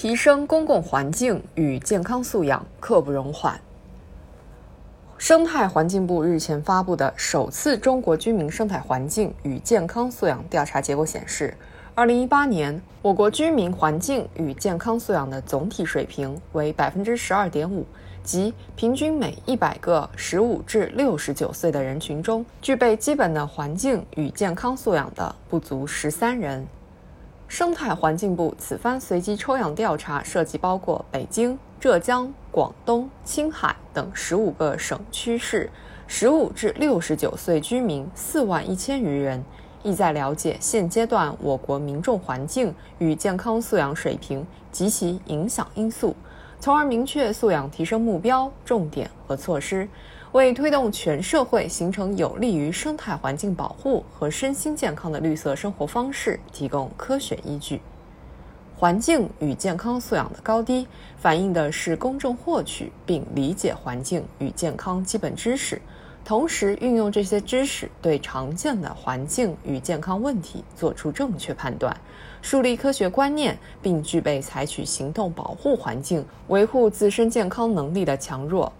提升公共环境与健康素养刻不容缓。生态环境部日前发布的首次中国居民生态环境与健康素养调查结果显示，二零一八年我国居民环境与健康素养的总体水平为百分之十二点五，即平均每一百个十五至六十九岁的人群中，具备基本的环境与健康素养的不足十三人。生态环境部此番随机抽样调查涉及包括北京、浙江、广东、青海等十五个省区市，十五至六十九岁居民四万一千余人，意在了解现阶段我国民众环境与健康素养水平及其影响因素，从而明确素养提升目标、重点和措施。为推动全社会形成有利于生态环境保护和身心健康的绿色生活方式提供科学依据。环境与健康素养的高低，反映的是公众获取并理解环境与健康基本知识，同时运用这些知识对常见的环境与健康问题做出正确判断，树立科学观念，并具备采取行动保护环境、维护自身健康能力的强弱。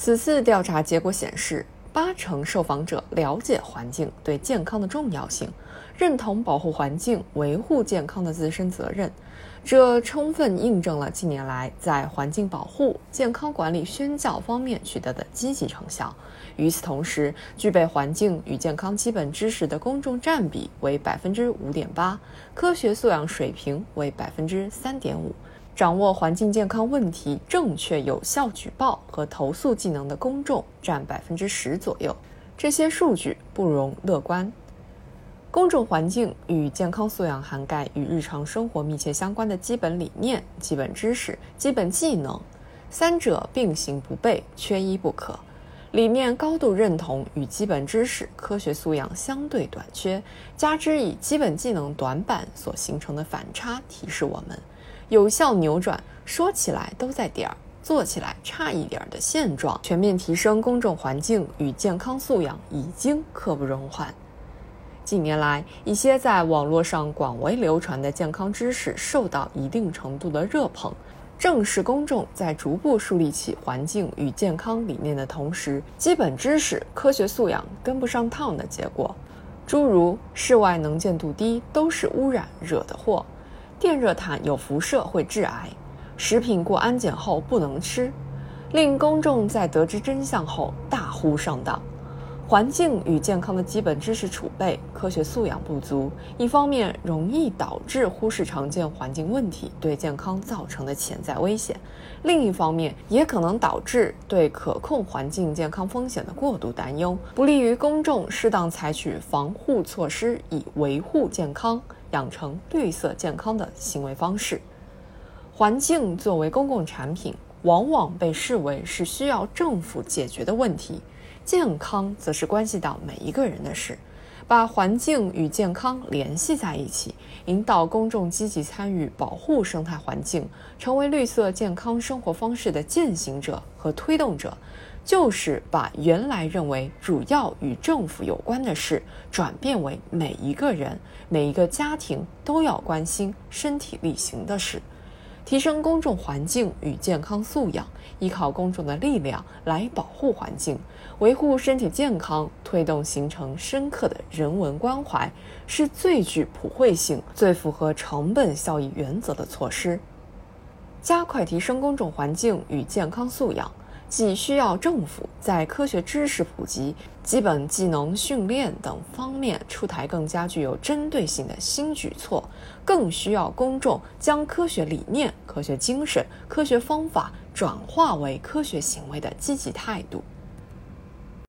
此次调查结果显示，八成受访者了解环境对健康的重要性，认同保护环境、维护健康的自身责任。这充分印证了近年来在环境保护、健康管理宣教方面取得的积极成效。与此同时，具备环境与健康基本知识的公众占比为百分之五点八，科学素养水平为百分之三点五。掌握环境健康问题正确有效举报和投诉技能的公众占百分之十左右，这些数据不容乐观。公众环境与健康素养涵盖与日常生活密切相关的基本理念、基本知识、基本技能，三者并行不悖，缺一不可。理念高度认同与基本知识、科学素养相对短缺，加之以基本技能短板所形成的反差，提示我们。有效扭转说起来都在点儿，做起来差一点儿的现状，全面提升公众环境与健康素养已经刻不容缓。近年来，一些在网络上广为流传的健康知识受到一定程度的热捧，正是公众在逐步树立起环境与健康理念的同时，基本知识、科学素养跟不上趟的结果。诸如室外能见度低都是污染惹的祸。电热毯有辐射会致癌，食品过安检后不能吃，令公众在得知真相后大呼上当。环境与健康的基本知识储备、科学素养不足，一方面容易导致忽视常见环境问题对健康造成的潜在危险；另一方面也可能导致对可控环境健康风险的过度担忧，不利于公众适当采取防护措施以维护健康。养成绿色健康的行为方式。环境作为公共产品，往往被视为是需要政府解决的问题；健康则是关系到每一个人的事。把环境与健康联系在一起，引导公众积极参与保护生态环境，成为绿色健康生活方式的践行者和推动者。就是把原来认为主要与政府有关的事，转变为每一个人、每一个家庭都要关心、身体力行的事，提升公众环境与健康素养，依靠公众的力量来保护环境、维护身体健康，推动形成深刻的人文关怀，是最具普惠性、最符合成本效益原则的措施。加快提升公众环境与健康素养。既需要政府在科学知识普及、基本技能训练等方面出台更加具有针对性的新举措，更需要公众将科学理念、科学精神、科学方法转化为科学行为的积极态度。